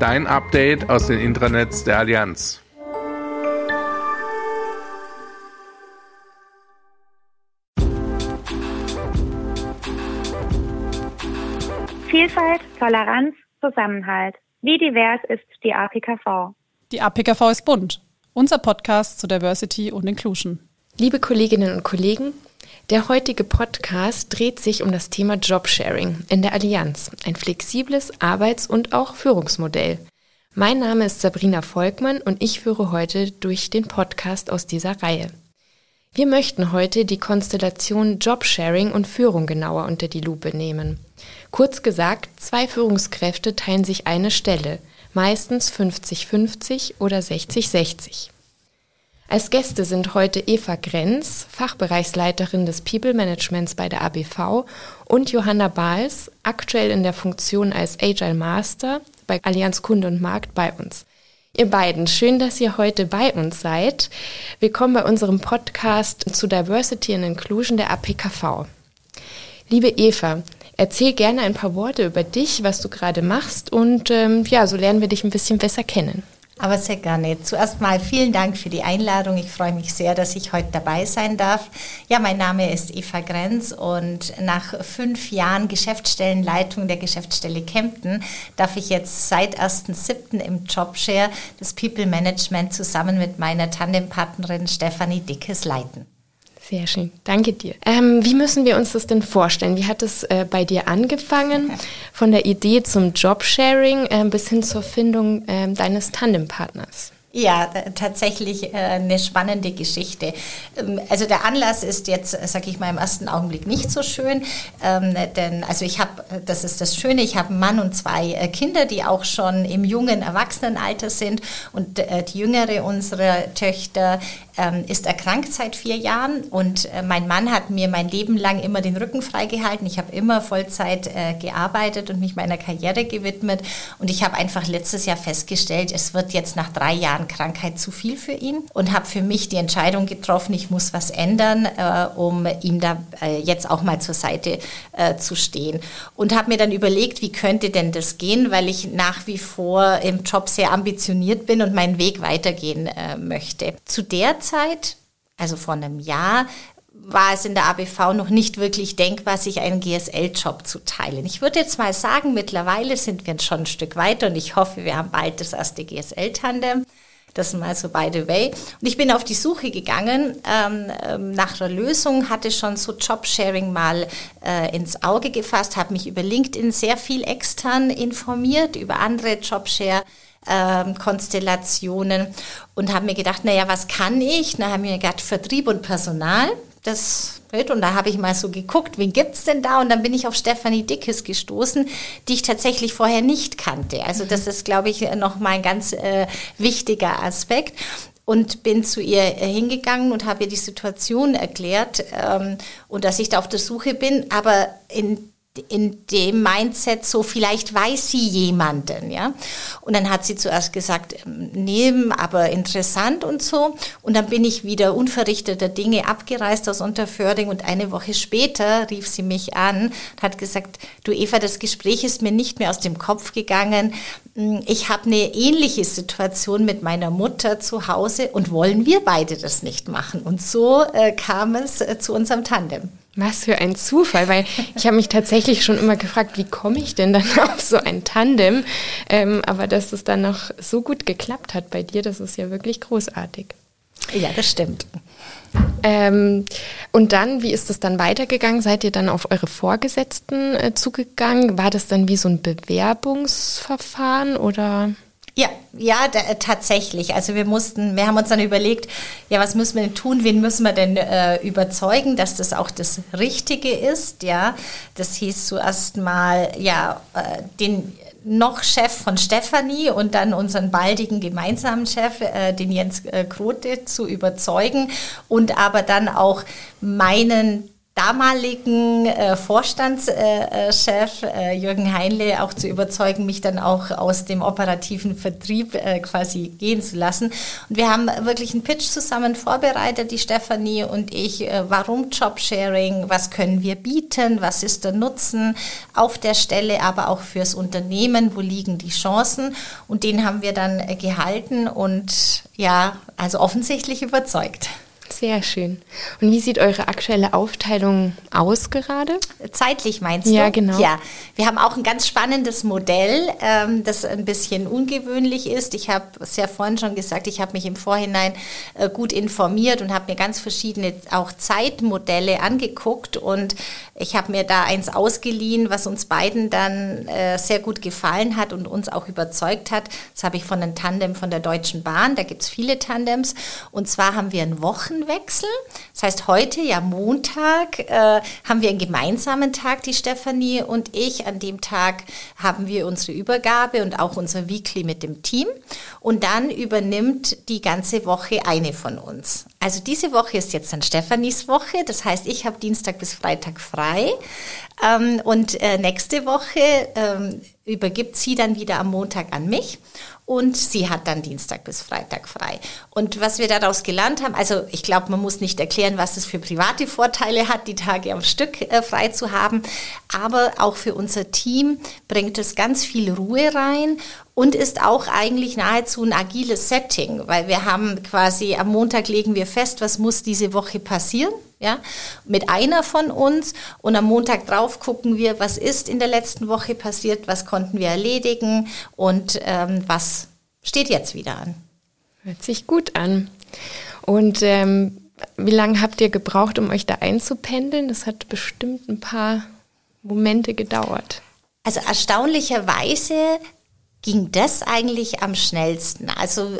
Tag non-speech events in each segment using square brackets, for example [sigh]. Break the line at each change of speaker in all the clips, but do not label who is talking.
Dein Update aus den Intranets der Allianz.
Vielfalt, Toleranz, Zusammenhalt. Wie divers ist die APKV?
Die APKV ist bunt unser Podcast zu Diversity und Inclusion.
Liebe Kolleginnen und Kollegen, der heutige Podcast dreht sich um das Thema Jobsharing in der Allianz, ein flexibles Arbeits- und auch Führungsmodell. Mein Name ist Sabrina Volkmann und ich führe heute durch den Podcast aus dieser Reihe. Wir möchten heute die Konstellation Jobsharing und Führung genauer unter die Lupe nehmen. Kurz gesagt, zwei Führungskräfte teilen sich eine Stelle – meistens 50-50 oder 60-60. Als Gäste sind heute Eva Grenz, Fachbereichsleiterin des People Managements bei der ABV und Johanna Bahls, aktuell in der Funktion als Agile Master bei Allianz Kunde und Markt bei uns. Ihr beiden, schön, dass ihr heute bei uns seid. Willkommen bei unserem Podcast zu Diversity and Inclusion der APKV. Liebe Eva, Erzähl gerne ein paar Worte über dich, was du gerade machst und ähm, ja, so lernen wir dich ein bisschen besser kennen.
Aber sehr gerne. Zuerst mal vielen Dank für die Einladung. Ich freue mich sehr, dass ich heute dabei sein darf. Ja, mein Name ist Eva Grenz und nach fünf Jahren Geschäftsstellenleitung der Geschäftsstelle Kempten darf ich jetzt seit 1.7. im Jobshare das People Management zusammen mit meiner Tandempartnerin Stefanie Dickes leiten.
Sehr schön, danke dir. Ähm, wie müssen wir uns das denn vorstellen? Wie hat es äh, bei dir angefangen, von der Idee zum Jobsharing äh, bis hin zur Findung äh, deines Tandempartners?
Ja, tatsächlich äh, eine spannende Geschichte. Ähm, also der Anlass ist jetzt, sage ich mal, im ersten Augenblick nicht so schön, ähm, denn also ich habe, das ist das Schöne, ich habe einen Mann und zwei äh, Kinder, die auch schon im jungen Erwachsenenalter sind und äh, die jüngere unserer Töchter ähm, ist erkrankt seit vier Jahren und mein Mann hat mir mein Leben lang immer den Rücken freigehalten. Ich habe immer Vollzeit gearbeitet und mich meiner Karriere gewidmet und ich habe einfach letztes Jahr festgestellt, es wird jetzt nach drei Jahren Jahren Krankheit zu viel für ihn und habe für mich die Entscheidung getroffen, ich muss was ändern, äh, um ihm da äh, jetzt auch mal zur Seite äh, zu stehen. Und habe mir dann überlegt, wie könnte denn das gehen, weil ich nach wie vor im Job sehr ambitioniert bin und meinen Weg weitergehen äh, möchte. Zu der Zeit, also vor einem Jahr, war es in der ABV noch nicht wirklich denkbar, sich einen GSL-Job zu teilen. Ich würde jetzt mal sagen, mittlerweile sind wir schon ein Stück weiter und ich hoffe, wir haben bald das erste GSL-Tandem. Das mal so by the way. Und ich bin auf die Suche gegangen ähm, ähm, nach einer Lösung, hatte schon so Jobsharing mal äh, ins Auge gefasst, habe mich über LinkedIn sehr viel extern informiert, über andere Jobshare. Ähm, Konstellationen und habe mir gedacht, naja, was kann ich? Na, habe mir gedacht, Vertrieb und Personal, das und da habe ich mal so geguckt, wen gibt's denn da? Und dann bin ich auf Stefanie Dickes gestoßen, die ich tatsächlich vorher nicht kannte. Also das ist, glaube ich, nochmal ein ganz äh, wichtiger Aspekt und bin zu ihr äh, hingegangen und habe ihr die Situation erklärt ähm, und dass ich da auf der Suche bin, aber in in dem Mindset so, vielleicht weiß sie jemanden, ja. Und dann hat sie zuerst gesagt, ähm, nee, aber interessant und so. Und dann bin ich wieder unverrichteter Dinge abgereist aus Unterförding und eine Woche später rief sie mich an und hat gesagt, du Eva, das Gespräch ist mir nicht mehr aus dem Kopf gegangen. Hm, ich habe eine ähnliche Situation mit meiner Mutter zu Hause und wollen wir beide das nicht machen? Und so äh, kam es äh, zu unserem Tandem.
Was für ein Zufall, weil ich habe mich tatsächlich schon immer gefragt, wie komme ich denn dann [laughs] auf so ein Tandem? Ähm, aber dass es dann noch so gut geklappt hat bei dir, das ist ja wirklich großartig.
Ja, das stimmt.
Ähm, und dann, wie ist es dann weitergegangen? Seid ihr dann auf eure Vorgesetzten äh, zugegangen? War das dann wie so ein Bewerbungsverfahren oder?
Ja, ja, äh, tatsächlich. Also wir mussten, wir haben uns dann überlegt, ja, was müssen wir denn tun? Wen müssen wir denn äh, überzeugen, dass das auch das Richtige ist? Ja, das hieß zuerst mal, ja, äh, den noch Chef von Stefanie und dann unseren baldigen gemeinsamen Chef, äh, den Jens äh, Krote, zu überzeugen und aber dann auch meinen damaligen äh, Vorstandschef äh, Jürgen Heinle auch zu überzeugen, mich dann auch aus dem operativen Vertrieb äh, quasi gehen zu lassen. Und wir haben wirklich einen Pitch zusammen vorbereitet, die Stefanie und ich. Äh, warum Jobsharing? Was können wir bieten? Was ist der Nutzen auf der Stelle, aber auch fürs Unternehmen? Wo liegen die Chancen? Und den haben wir dann äh, gehalten und ja, also offensichtlich überzeugt.
Sehr schön. Und wie sieht eure aktuelle Aufteilung aus gerade?
Zeitlich meinst du?
Ja, genau.
Ja, wir haben auch ein ganz spannendes Modell, ähm, das ein bisschen ungewöhnlich ist. Ich habe es ja vorhin schon gesagt, ich habe mich im Vorhinein äh, gut informiert und habe mir ganz verschiedene auch Zeitmodelle angeguckt und ich habe mir da eins ausgeliehen, was uns beiden dann äh, sehr gut gefallen hat und uns auch überzeugt hat. Das habe ich von einem Tandem von der Deutschen Bahn. Da gibt es viele Tandems. Und zwar haben wir einen Wochenwechsel. Das heißt, heute, ja Montag, äh, haben wir einen gemeinsamen Tag, die Stefanie und ich. An dem Tag haben wir unsere Übergabe und auch unser Weekly mit dem Team. Und dann übernimmt die ganze Woche eine von uns. Also diese Woche ist jetzt dann Stefanis Woche. Das heißt, ich habe Dienstag bis Freitag frei. Ähm, und äh, nächste Woche ähm, übergibt sie dann wieder am Montag an mich und sie hat dann Dienstag bis Freitag frei. Und was wir daraus gelernt haben, also ich glaube, man muss nicht erklären, was es für private Vorteile hat, die Tage am Stück äh, frei zu haben, aber auch für unser Team bringt es ganz viel Ruhe rein und ist auch eigentlich nahezu ein agiles Setting, weil wir haben quasi am Montag legen wir fest, was muss diese Woche passieren, ja, mit einer von uns und am Montag drauf gucken wir, was ist in der letzten Woche passiert, was konnten wir erledigen und ähm, was steht jetzt wieder an.
Hört sich gut an. Und ähm, wie lange habt ihr gebraucht, um euch da einzupendeln? Das hat bestimmt ein paar Momente gedauert.
Also erstaunlicherweise ging das eigentlich am schnellsten. Also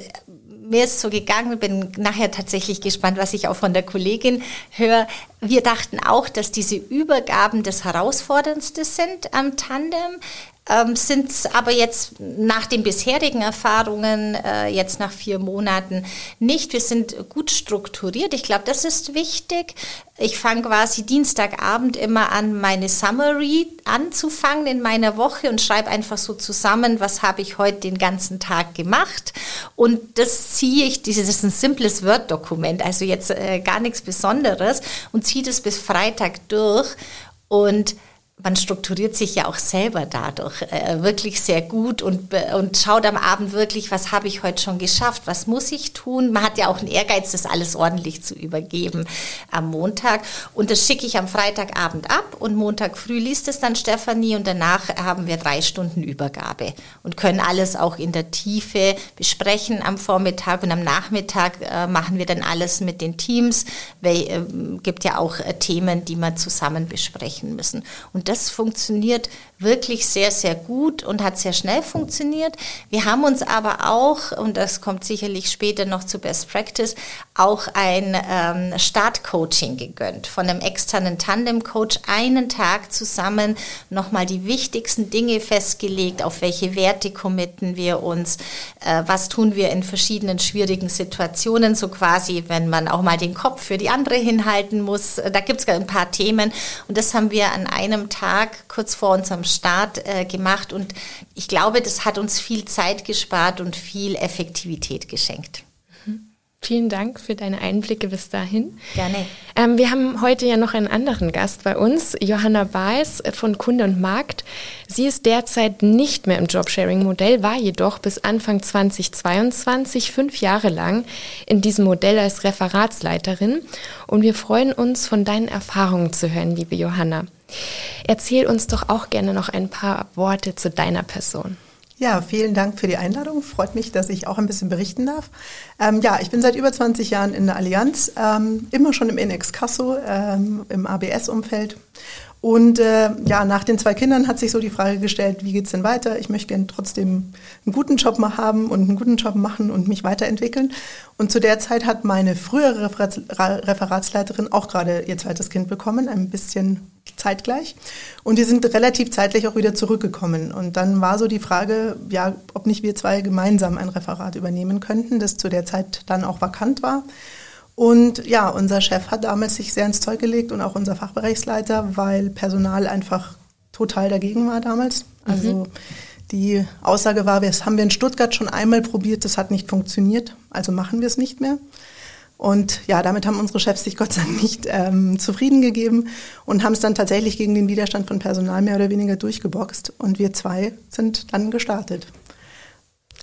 mir ist so gegangen, bin nachher tatsächlich gespannt, was ich auch von der Kollegin höre. Wir dachten auch, dass diese Übergaben das Herausforderndste sind am Tandem ähm, sind aber jetzt nach den bisherigen Erfahrungen, äh, jetzt nach vier Monaten nicht. Wir sind gut strukturiert. Ich glaube, das ist wichtig. Ich fange quasi Dienstagabend immer an, meine Summary anzufangen in meiner Woche und schreibe einfach so zusammen, was habe ich heute den ganzen Tag gemacht. Und das ziehe ich, das ist ein simples Word-Dokument, also jetzt äh, gar nichts Besonderes und ziehe das bis Freitag durch. Und man strukturiert sich ja auch selber dadurch äh, wirklich sehr gut und, und schaut am Abend wirklich, was habe ich heute schon geschafft, was muss ich tun. Man hat ja auch einen Ehrgeiz, das alles ordentlich zu übergeben am Montag. Und das schicke ich am Freitagabend ab und Montag früh liest es dann Stefanie und danach haben wir drei Stunden Übergabe und können alles auch in der Tiefe besprechen am Vormittag und am Nachmittag äh, machen wir dann alles mit den Teams, weil äh, gibt ja auch äh, Themen, die wir zusammen besprechen müssen. Und das funktioniert wirklich sehr, sehr gut und hat sehr schnell funktioniert. Wir haben uns aber auch, und das kommt sicherlich später noch zu Best Practice, auch ein ähm, Startcoaching gegönnt von einem externen Tandem-Coach, einen Tag zusammen nochmal die wichtigsten Dinge festgelegt, auf welche Werte committen wir uns, äh, was tun wir in verschiedenen schwierigen Situationen, so quasi, wenn man auch mal den Kopf für die andere hinhalten muss. Da gibt es ein paar Themen und das haben wir an einem Tag Tag kurz vor unserem Start äh, gemacht und ich glaube, das hat uns viel Zeit gespart und viel Effektivität geschenkt.
Vielen Dank für deine Einblicke bis dahin.
Gerne.
Ähm, wir haben heute ja noch einen anderen Gast bei uns, Johanna Baes von Kunde und Markt. Sie ist derzeit nicht mehr im Jobsharing-Modell, war jedoch bis Anfang 2022 fünf Jahre lang in diesem Modell als Referatsleiterin. Und wir freuen uns, von deinen Erfahrungen zu hören, liebe Johanna. Erzähl uns doch auch gerne noch ein paar Worte zu deiner Person.
Ja, vielen Dank für die Einladung. Freut mich, dass ich auch ein bisschen berichten darf. Ähm, ja, ich bin seit über 20 Jahren in der Allianz, ähm, immer schon im Inex Casso, ähm, im ABS-Umfeld und äh, ja, nach den zwei Kindern hat sich so die Frage gestellt, wie geht's denn weiter? Ich möchte gerne trotzdem einen guten Job mal haben und einen guten Job machen und mich weiterentwickeln. Und zu der Zeit hat meine frühere Referatsleiterin auch gerade ihr zweites Kind bekommen, ein bisschen zeitgleich. Und die sind relativ zeitlich auch wieder zurückgekommen. Und dann war so die Frage, ja, ob nicht wir zwei gemeinsam ein Referat übernehmen könnten, das zu der Zeit dann auch vakant war. Und ja, unser Chef hat damals sich sehr ins Zeug gelegt und auch unser Fachbereichsleiter, weil Personal einfach total dagegen war damals. Also mhm. die Aussage war, das haben wir in Stuttgart schon einmal probiert, das hat nicht funktioniert, also machen wir es nicht mehr. Und ja, damit haben unsere Chefs sich Gott sei Dank nicht ähm, zufrieden gegeben und haben es dann tatsächlich gegen den Widerstand von Personal mehr oder weniger durchgeboxt. Und wir zwei sind dann gestartet.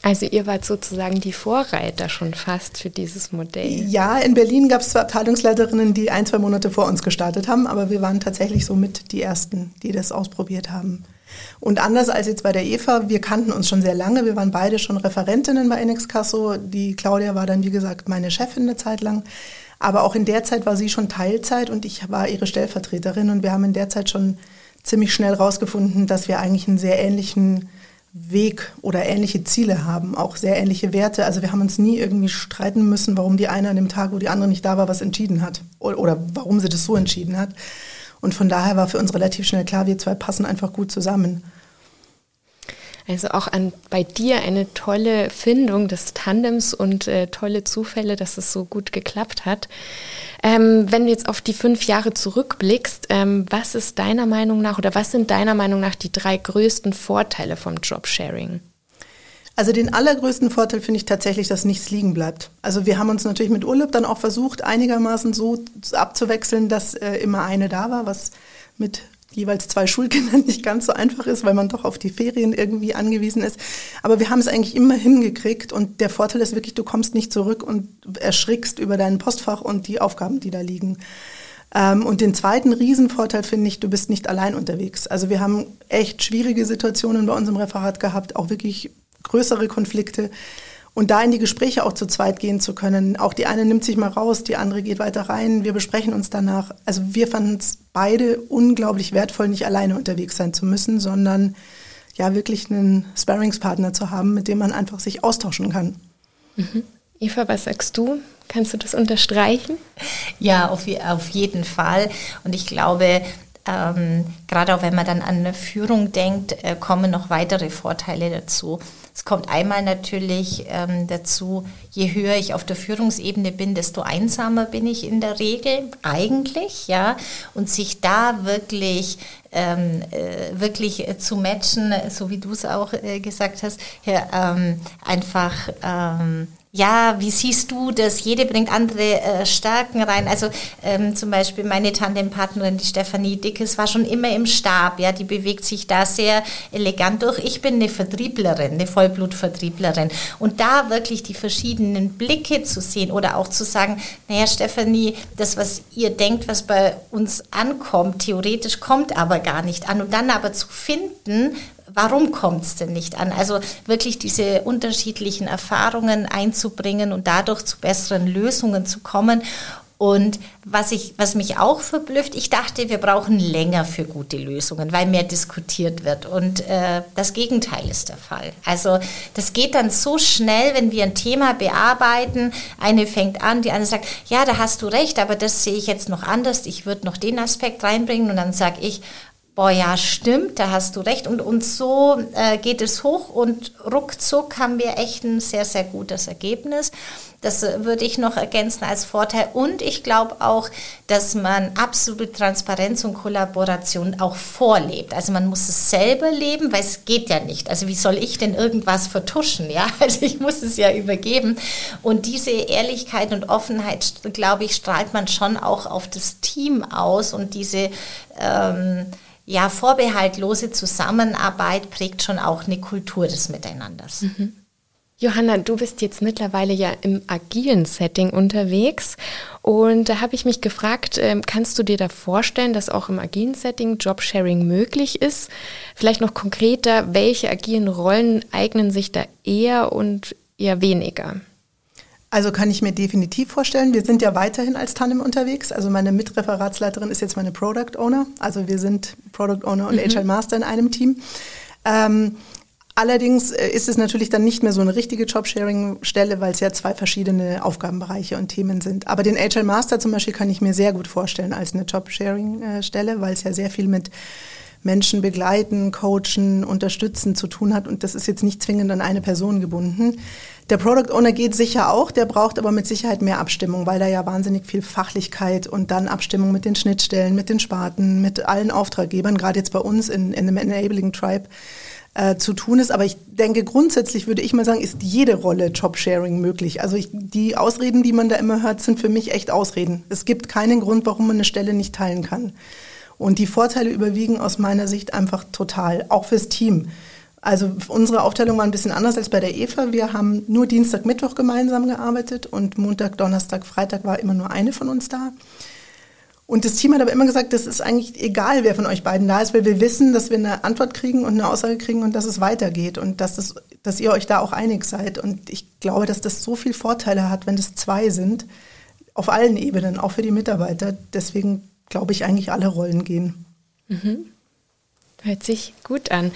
Also ihr wart sozusagen die Vorreiter schon fast für dieses Modell.
Ja, in Berlin gab es zwei Abteilungsleiterinnen, die ein, zwei Monate vor uns gestartet haben, aber wir waren tatsächlich somit die Ersten, die das ausprobiert haben. Und anders als jetzt bei der Eva, wir kannten uns schon sehr lange. Wir waren beide schon Referentinnen bei Inexcasso. Die Claudia war dann, wie gesagt, meine Chefin eine Zeit lang. Aber auch in der Zeit war sie schon Teilzeit und ich war ihre Stellvertreterin. Und wir haben in der Zeit schon ziemlich schnell rausgefunden, dass wir eigentlich einen sehr ähnlichen Weg oder ähnliche Ziele haben, auch sehr ähnliche Werte. Also wir haben uns nie irgendwie streiten müssen, warum die eine an dem Tag, wo die andere nicht da war, was entschieden hat oder warum sie das so entschieden hat. Und von daher war für uns relativ schnell klar, wir zwei passen einfach gut zusammen.
Also auch an, bei dir eine tolle Findung des Tandems und äh, tolle Zufälle, dass es so gut geklappt hat. Ähm, wenn du jetzt auf die fünf Jahre zurückblickst, ähm, was ist deiner Meinung nach oder was sind deiner Meinung nach die drei größten Vorteile vom Jobsharing?
Also den allergrößten Vorteil finde ich tatsächlich, dass nichts liegen bleibt. Also wir haben uns natürlich mit Urlaub dann auch versucht, einigermaßen so abzuwechseln, dass äh, immer eine da war, was mit jeweils zwei Schulkindern [laughs] nicht ganz so einfach ist, weil man doch auf die Ferien irgendwie angewiesen ist. Aber wir haben es eigentlich immer hingekriegt und der Vorteil ist wirklich, du kommst nicht zurück und erschrickst über dein Postfach und die Aufgaben, die da liegen. Ähm, und den zweiten Riesenvorteil finde ich, du bist nicht allein unterwegs. Also wir haben echt schwierige Situationen bei unserem Referat gehabt, auch wirklich größere Konflikte. Und da in die Gespräche auch zu zweit gehen zu können. Auch die eine nimmt sich mal raus, die andere geht weiter rein. Wir besprechen uns danach. Also wir fanden es beide unglaublich wertvoll, nicht alleine unterwegs sein zu müssen, sondern ja wirklich einen Sparringspartner zu haben, mit dem man einfach sich austauschen kann.
Mhm. Eva, was sagst du? Kannst du das unterstreichen?
Ja, auf, auf jeden Fall. Und ich glaube, ähm, gerade auch wenn man dann an eine Führung denkt, äh, kommen noch weitere Vorteile dazu. Es kommt einmal natürlich ähm, dazu, je höher ich auf der Führungsebene bin, desto einsamer bin ich in der Regel eigentlich, ja. Und sich da wirklich ähm, äh, wirklich äh, zu matchen, so wie du es auch äh, gesagt hast, ja, ähm, einfach ähm, ja, wie siehst du das? Jede bringt andere äh, Stärken rein. Also ähm, zum Beispiel meine Tandempartnerin, die Stefanie Dickes, war schon immer im Stab. Ja, die bewegt sich da sehr elegant durch. Ich bin eine Vertrieblerin, eine Vollblutvertrieblerin. Und da wirklich die verschiedenen Blicke zu sehen oder auch zu sagen, naja, Stefanie, das, was ihr denkt, was bei uns ankommt, theoretisch kommt aber gar nicht an. Und dann aber zu finden, warum kommt es denn nicht an? Also wirklich diese unterschiedlichen Erfahrungen einzubringen und dadurch zu besseren Lösungen zu kommen. Und was, ich, was mich auch verblüfft, ich dachte, wir brauchen länger für gute Lösungen, weil mehr diskutiert wird. Und äh, das Gegenteil ist der Fall. Also das geht dann so schnell, wenn wir ein Thema bearbeiten. Eine fängt an, die andere sagt, ja, da hast du recht, aber das sehe ich jetzt noch anders. Ich würde noch den Aspekt reinbringen. Und dann sage ich, boah, ja, stimmt, da hast du recht. Und, und so äh, geht es hoch und ruckzuck haben wir echt ein sehr, sehr gutes Ergebnis. Das äh, würde ich noch ergänzen als Vorteil. Und ich glaube auch, dass man absolute Transparenz und Kollaboration auch vorlebt. Also man muss es selber leben, weil es geht ja nicht. Also wie soll ich denn irgendwas vertuschen? Ja, [laughs] also ich muss es ja übergeben. Und diese Ehrlichkeit und Offenheit, glaube ich, strahlt man schon auch auf das Team aus und diese ähm, ja, vorbehaltlose Zusammenarbeit prägt schon auch eine Kultur des Miteinanders. Mhm.
Johanna, du bist jetzt mittlerweile ja im agilen Setting unterwegs und da habe ich mich gefragt, ähm, kannst du dir da vorstellen, dass auch im agilen Setting Jobsharing möglich ist? Vielleicht noch konkreter, welche agilen Rollen eignen sich da eher und eher weniger?
Also kann ich mir definitiv vorstellen. Wir sind ja weiterhin als Tandem unterwegs. Also meine Mitreferatsleiterin ist jetzt meine Product Owner. Also wir sind Product Owner und mhm. HR Master in einem Team. Ähm, Allerdings äh, ist es natürlich dann nicht mehr so eine richtige Jobsharing-Stelle, weil es ja zwei verschiedene Aufgabenbereiche und Themen sind. Aber den HL Master zum Beispiel kann ich mir sehr gut vorstellen als eine Jobsharing-Stelle, weil es ja sehr viel mit Menschen begleiten, coachen, unterstützen zu tun hat. Und das ist jetzt nicht zwingend an eine Person gebunden. Der Product Owner geht sicher auch, der braucht aber mit Sicherheit mehr Abstimmung, weil da ja wahnsinnig viel Fachlichkeit und dann Abstimmung mit den Schnittstellen, mit den Sparten, mit allen Auftraggebern, gerade jetzt bei uns in, in einem Enabling Tribe äh, zu tun ist. Aber ich denke, grundsätzlich würde ich mal sagen, ist jede Rolle Jobsharing möglich. Also ich, die Ausreden, die man da immer hört, sind für mich echt Ausreden. Es gibt keinen Grund, warum man eine Stelle nicht teilen kann. Und die Vorteile überwiegen aus meiner Sicht einfach total, auch fürs Team. Also unsere Aufteilung war ein bisschen anders als bei der EVA. Wir haben nur Dienstag, Mittwoch gemeinsam gearbeitet und Montag, Donnerstag, Freitag war immer nur eine von uns da. Und das Team hat aber immer gesagt, das ist eigentlich egal, wer von euch beiden da ist, weil wir wissen, dass wir eine Antwort kriegen und eine Aussage kriegen und dass es weitergeht und dass, das, dass ihr euch da auch einig seid. Und ich glaube, dass das so viele Vorteile hat, wenn es zwei sind, auf allen Ebenen, auch für die Mitarbeiter. Deswegen glaube ich, eigentlich alle Rollen gehen.
Mhm. Hört sich gut an.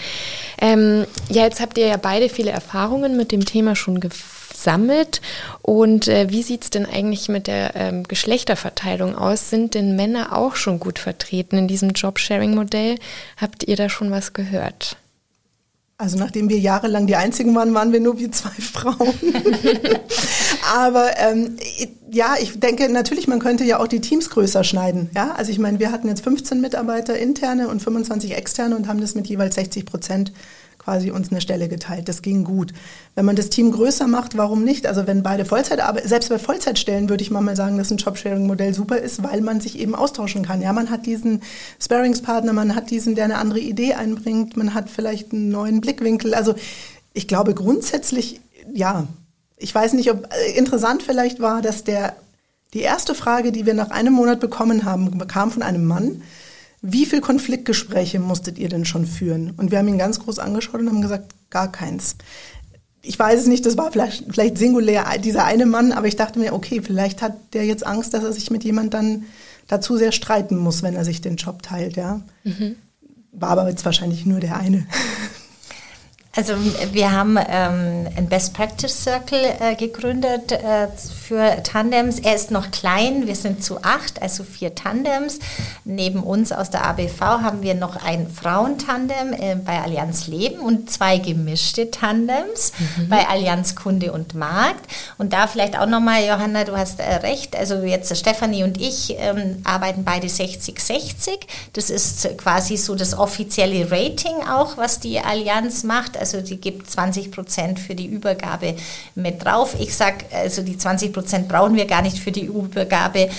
Ähm, ja, jetzt habt ihr ja beide viele Erfahrungen mit dem Thema schon gefunden sammelt. Und äh, wie sieht es denn eigentlich mit der ähm, Geschlechterverteilung aus? Sind denn Männer auch schon gut vertreten in diesem Jobsharing-Modell? Habt ihr da schon was gehört?
Also nachdem wir jahrelang die Einzigen waren, waren wir nur wie zwei [laughs] Frauen. [laughs] Aber ähm, ja, ich denke natürlich, man könnte ja auch die Teams größer schneiden. Ja, also ich meine, wir hatten jetzt 15 Mitarbeiter interne und 25 externe und haben das mit jeweils 60 Prozent quasi uns eine Stelle geteilt. Das ging gut. Wenn man das Team größer macht, warum nicht? Also wenn beide Vollzeit arbeiten, selbst bei Vollzeitstellen würde ich mal sagen, dass ein Jobsharing-Modell super ist, weil man sich eben austauschen kann. Ja, man hat diesen Sparringspartner, man hat diesen, der eine andere Idee einbringt, man hat vielleicht einen neuen Blickwinkel. Also ich glaube grundsätzlich, ja, ich weiß nicht, ob äh, interessant vielleicht war, dass der die erste Frage, die wir nach einem Monat bekommen haben, kam von einem Mann, wie viele Konfliktgespräche musstet ihr denn schon führen? Und wir haben ihn ganz groß angeschaut und haben gesagt, gar keins. Ich weiß es nicht, das war vielleicht, vielleicht singulär dieser eine Mann, aber ich dachte mir, okay, vielleicht hat der jetzt Angst, dass er sich mit jemand dann dazu sehr streiten muss, wenn er sich den Job teilt, ja. Mhm. War aber jetzt wahrscheinlich nur der eine.
Also wir haben ähm, ein Best Practice Circle äh, gegründet äh, für Tandems. Er ist noch klein, wir sind zu acht, also vier Tandems. Neben uns aus der ABV haben wir noch ein Frauentandem äh, bei Allianz Leben und zwei gemischte Tandems mhm. bei Allianz Kunde und Markt. Und da vielleicht auch nochmal, Johanna, du hast äh, recht, also jetzt Stefanie und ich ähm, arbeiten beide 60-60. Das ist quasi so das offizielle Rating auch, was die Allianz macht also die gibt 20 Prozent für die Übergabe mit drauf. Ich sage, also die 20 Prozent brauchen wir gar nicht für die Übergabe.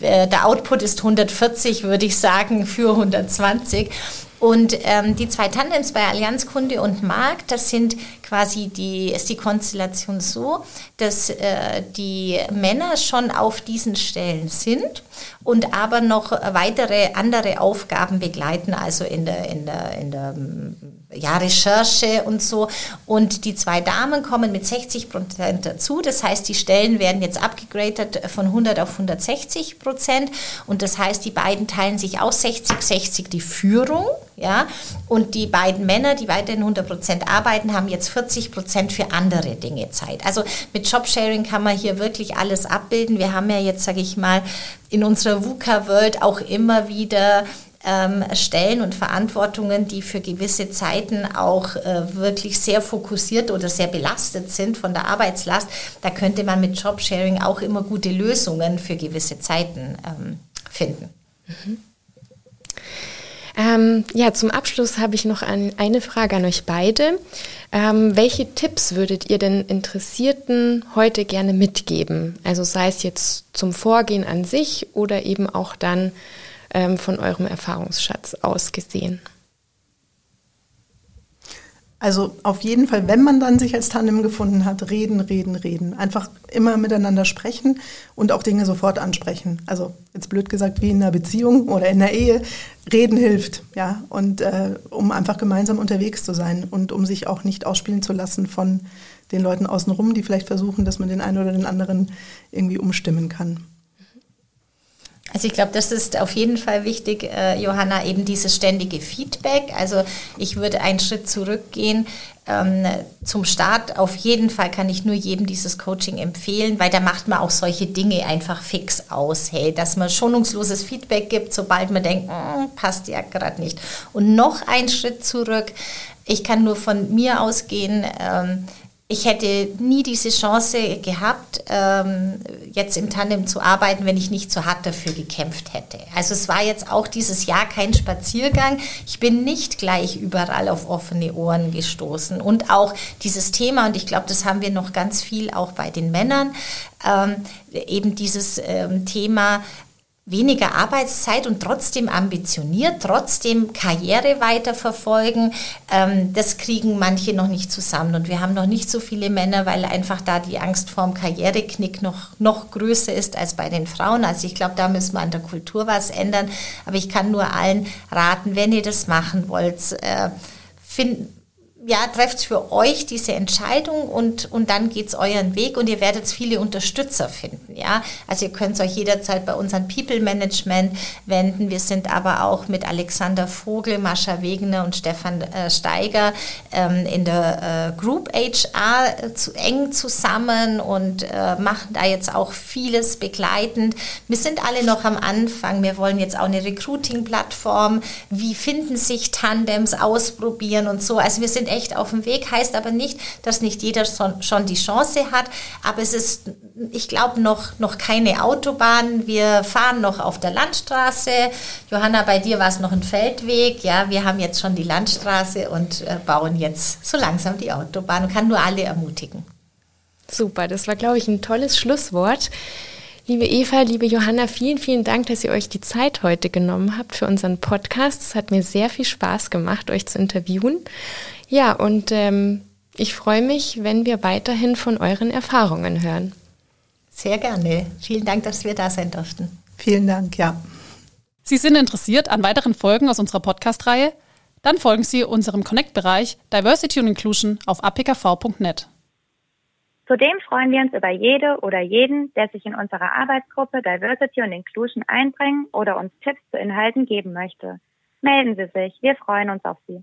Äh, der Output ist 140, würde ich sagen, für 120. Und ähm, die zwei Tandems bei Allianz Kunde und Markt, das sind quasi die, ist die Konstellation so, dass äh, die Männer schon auf diesen Stellen sind und aber noch weitere andere Aufgaben begleiten, also in der, in der, in der ja, Recherche und so. Und die zwei Damen kommen mit 60 Prozent dazu. Das heißt, die Stellen werden jetzt abgegradet von 100 auf 160 Prozent. Und das heißt, die beiden teilen sich aus 60-60 die Führung. Ja, und die beiden Männer, die weiterhin 100 Prozent arbeiten, haben jetzt 40 Prozent für andere Dinge Zeit. Also mit Jobsharing kann man hier wirklich alles abbilden. Wir haben ja jetzt, sage ich mal, in unserer VUCA-World auch immer wieder ähm, Stellen und Verantwortungen, die für gewisse Zeiten auch äh, wirklich sehr fokussiert oder sehr belastet sind von der Arbeitslast. Da könnte man mit Jobsharing auch immer gute Lösungen für gewisse Zeiten ähm, finden. Mhm.
Ähm, ja, zum Abschluss habe ich noch ein, eine Frage an euch beide. Ähm, welche Tipps würdet ihr denn Interessierten heute gerne mitgeben? Also sei es jetzt zum Vorgehen an sich oder eben auch dann ähm, von eurem Erfahrungsschatz aus gesehen?
Also auf jeden Fall, wenn man dann sich als Tandem gefunden hat, reden, reden, reden. Einfach immer miteinander sprechen und auch Dinge sofort ansprechen. Also jetzt blöd gesagt, wie in einer Beziehung oder in einer Ehe. Reden hilft, ja. Und äh, um einfach gemeinsam unterwegs zu sein und um sich auch nicht ausspielen zu lassen von den Leuten außenrum, die vielleicht versuchen, dass man den einen oder den anderen irgendwie umstimmen kann.
Also ich glaube, das ist auf jeden Fall wichtig, äh, Johanna, eben dieses ständige Feedback. Also ich würde einen Schritt zurückgehen. Ähm, zum Start auf jeden Fall kann ich nur jedem dieses Coaching empfehlen, weil da macht man auch solche Dinge einfach fix aus, hey, dass man schonungsloses Feedback gibt, sobald man denkt, mm, passt ja gerade nicht. Und noch einen Schritt zurück. Ich kann nur von mir ausgehen. Ähm, ich hätte nie diese Chance gehabt, ähm, jetzt im Tandem zu arbeiten, wenn ich nicht so hart dafür gekämpft hätte. Also es war jetzt auch dieses Jahr kein Spaziergang. Ich bin nicht gleich überall auf offene Ohren gestoßen. Und auch dieses Thema, und ich glaube, das haben wir noch ganz viel auch bei den Männern, ähm, eben dieses ähm, Thema, weniger Arbeitszeit und trotzdem ambitioniert, trotzdem Karriere weiterverfolgen, ähm, das kriegen manche noch nicht zusammen. Und wir haben noch nicht so viele Männer, weil einfach da die Angst vorm Karriereknick noch, noch größer ist als bei den Frauen. Also ich glaube, da müssen wir an der Kultur was ändern. Aber ich kann nur allen raten, wenn ihr das machen wollt, äh, finden ja, trefft für euch diese Entscheidung und, und dann geht's euren Weg und ihr werdet viele Unterstützer finden. Ja? Also ihr könnt euch jederzeit bei uns People Management wenden. Wir sind aber auch mit Alexander Vogel, Mascha Wegener und Stefan äh, Steiger ähm, in der äh, Group HR äh, zu eng zusammen und äh, machen da jetzt auch vieles begleitend. Wir sind alle noch am Anfang. Wir wollen jetzt auch eine Recruiting-Plattform. Wie finden sich Tandems ausprobieren und so. Also wir sind echt auf dem Weg, heißt aber nicht, dass nicht jeder schon die Chance hat. Aber es ist, ich glaube, noch, noch keine Autobahn. Wir fahren noch auf der Landstraße. Johanna, bei dir war es noch ein Feldweg. Ja, wir haben jetzt schon die Landstraße und äh, bauen jetzt so langsam die Autobahn kann nur alle ermutigen.
Super, das war, glaube ich, ein tolles Schlusswort. Liebe Eva, liebe Johanna, vielen, vielen Dank, dass ihr euch die Zeit heute genommen habt für unseren Podcast. Es hat mir sehr viel Spaß gemacht, euch zu interviewen. Ja, und ähm, ich freue mich, wenn wir weiterhin von euren Erfahrungen hören.
Sehr gerne. Vielen Dank, dass wir da sein durften.
Vielen Dank, ja.
Sie sind interessiert an weiteren Folgen aus unserer Podcast-Reihe? Dann folgen Sie unserem Connect-Bereich Diversity und Inclusion auf apkv.net.
Zudem freuen wir uns über jede oder jeden, der sich in unserer Arbeitsgruppe Diversity und Inclusion einbringen oder uns Tipps zu Inhalten geben möchte. Melden Sie sich, wir freuen uns auf Sie.